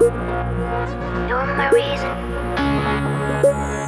You're my reason.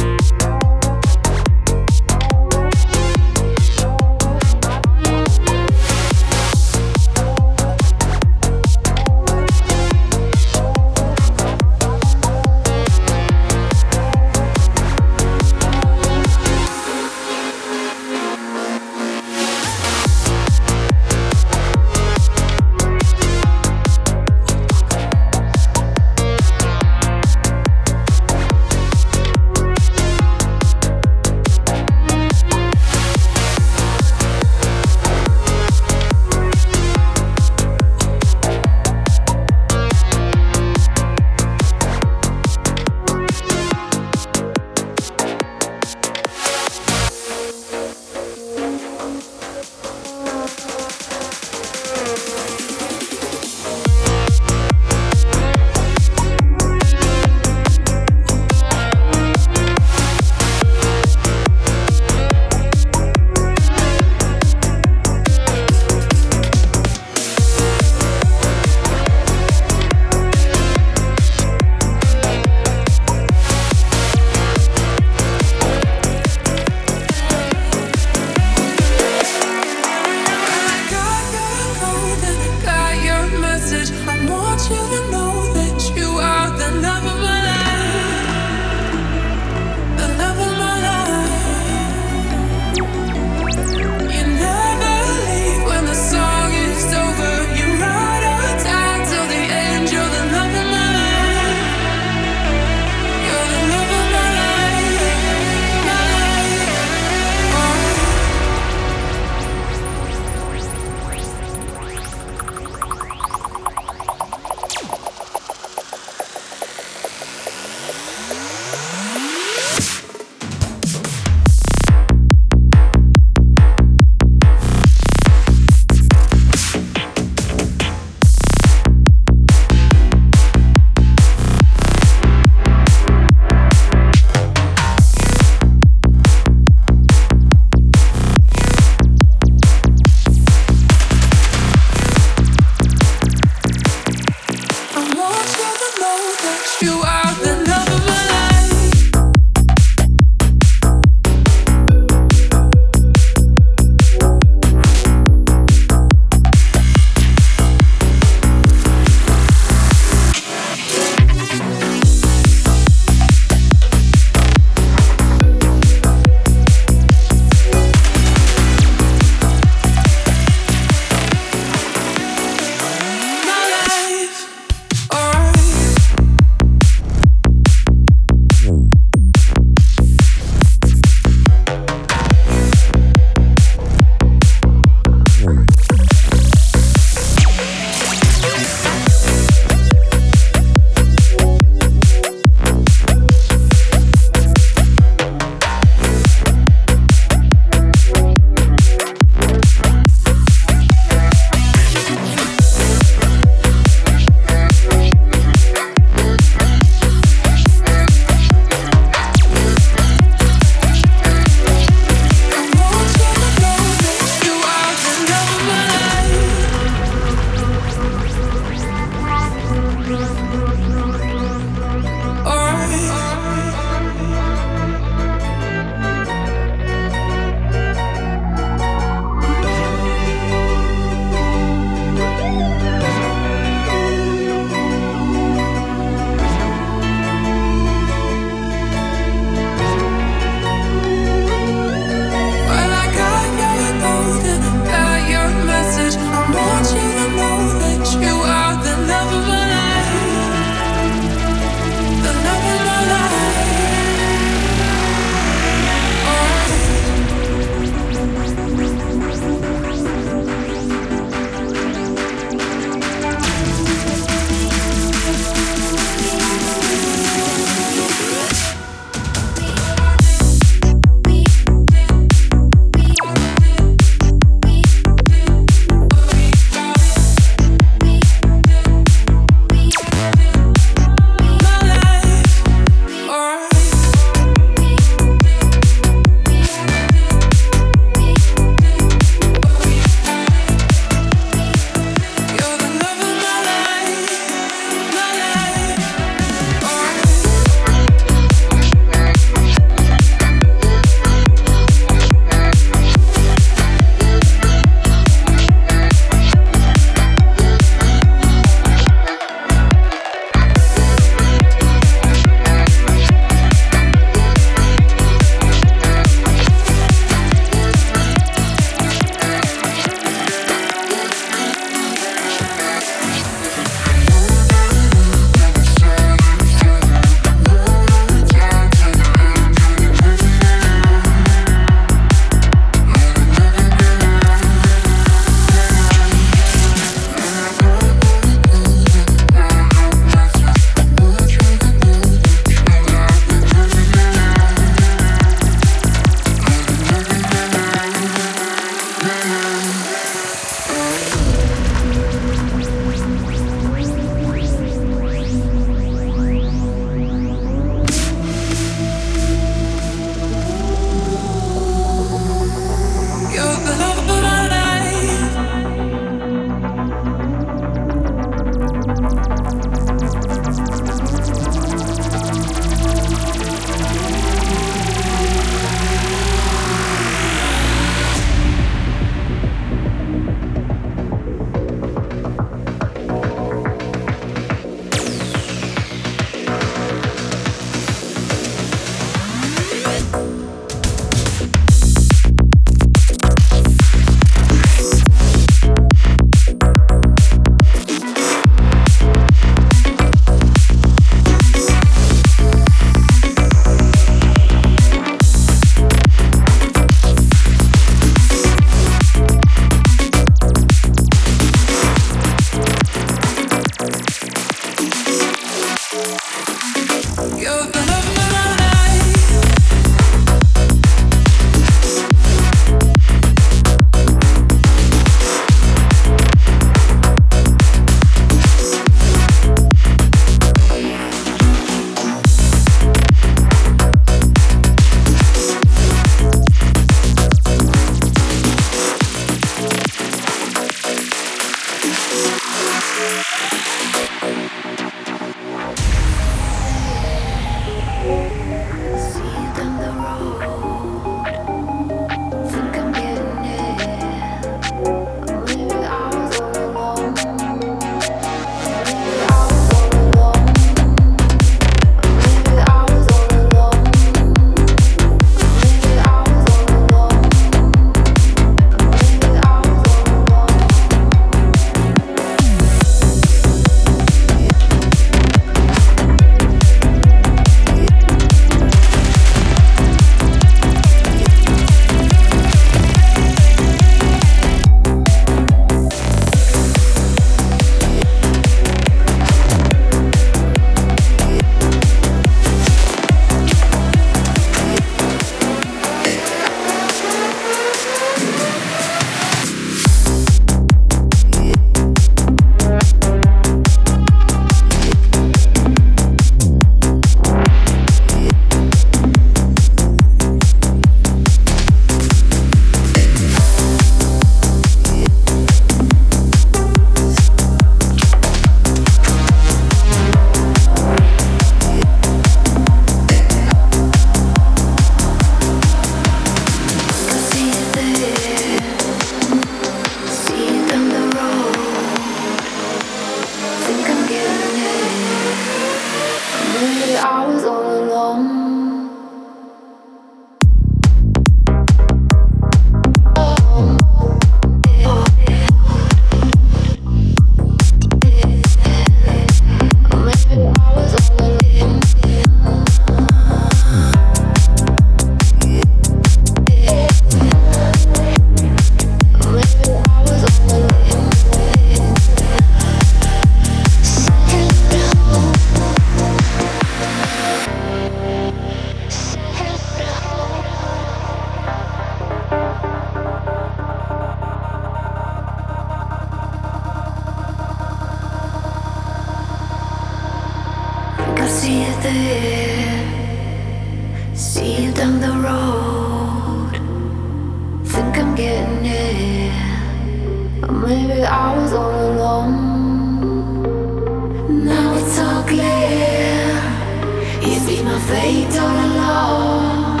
fade all alone.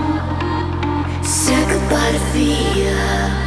Say goodbye to fear.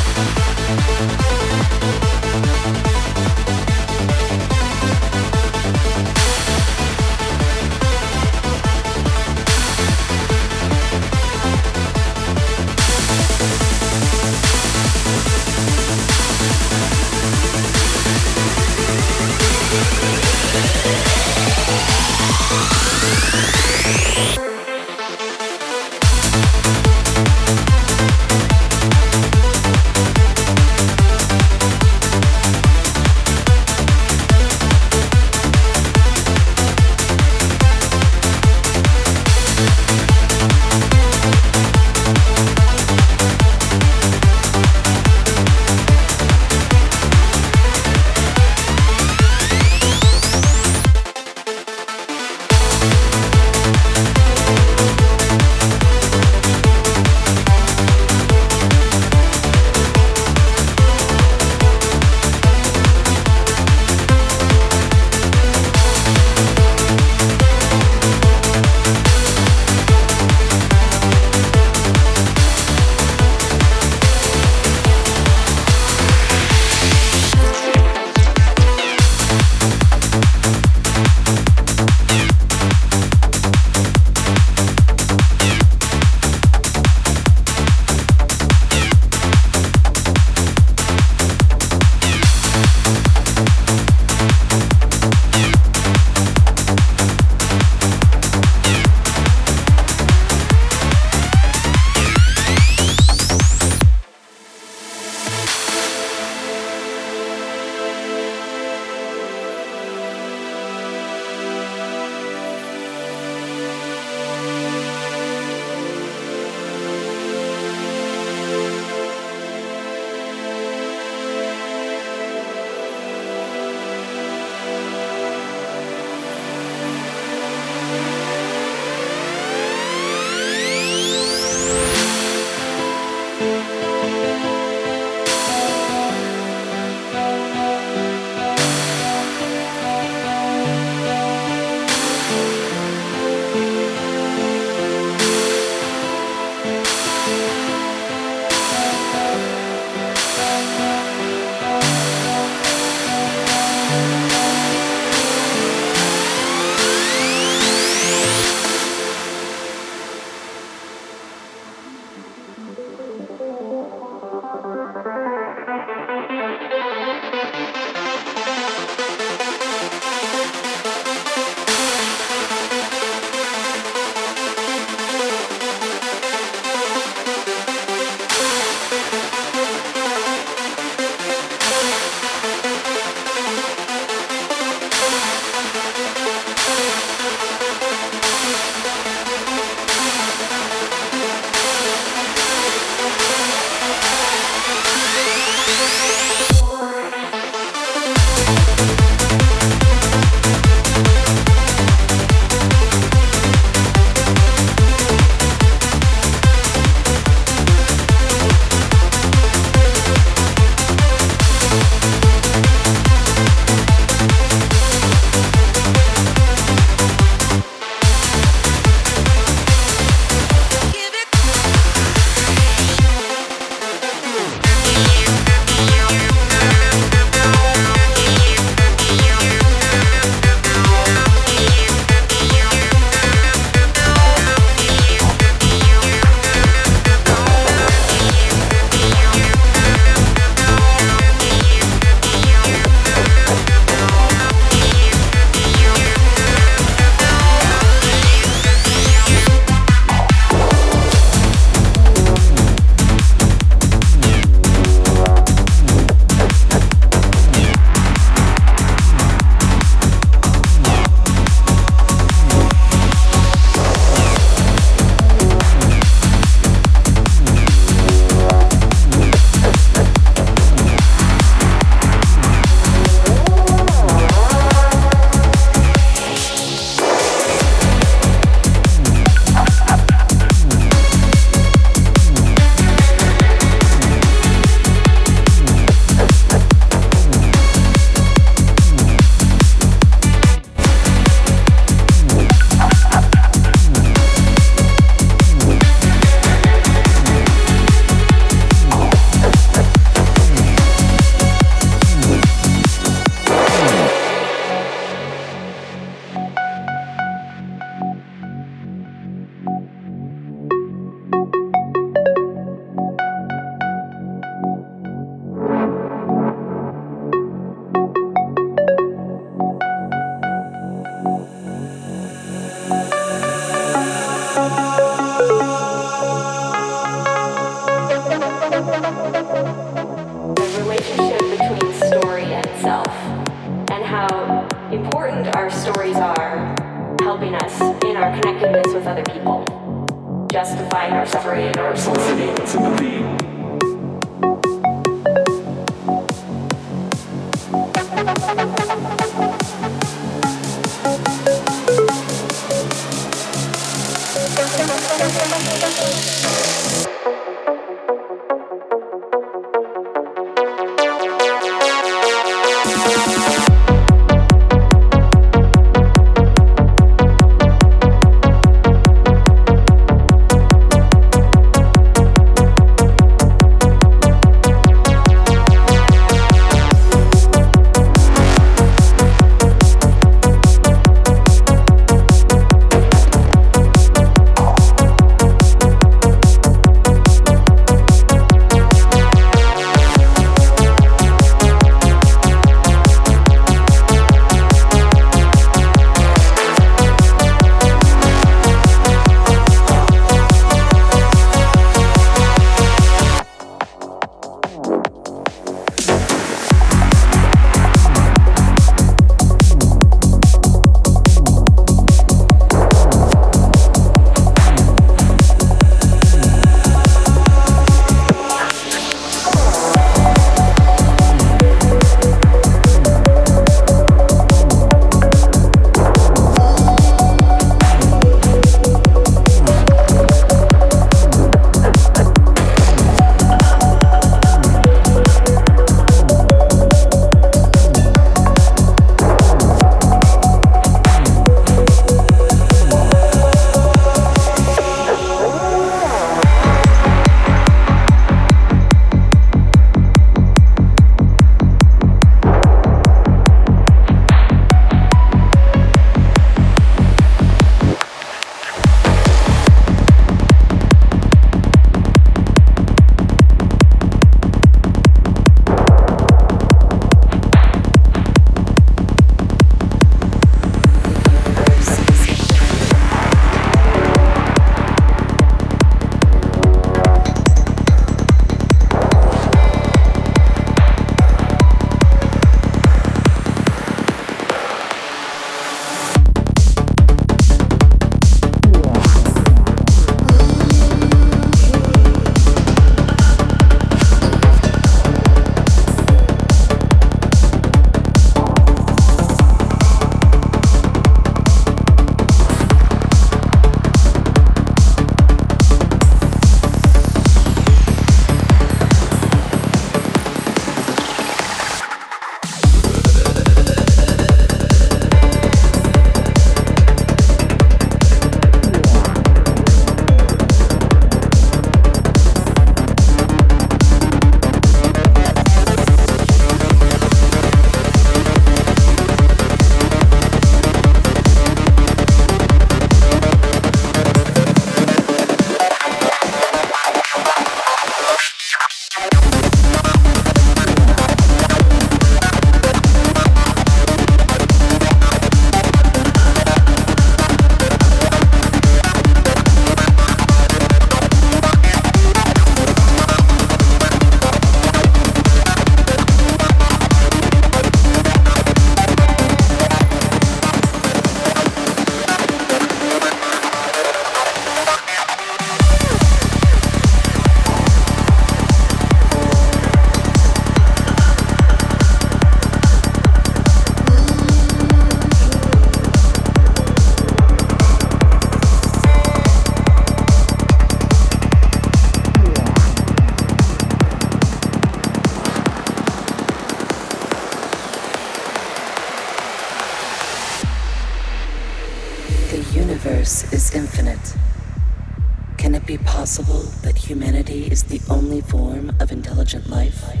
Form of intelligent life?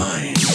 mind.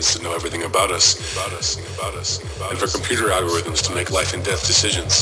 needs to know everything about us, about us, about us, about us, and for computer algorithms to make life and death decisions.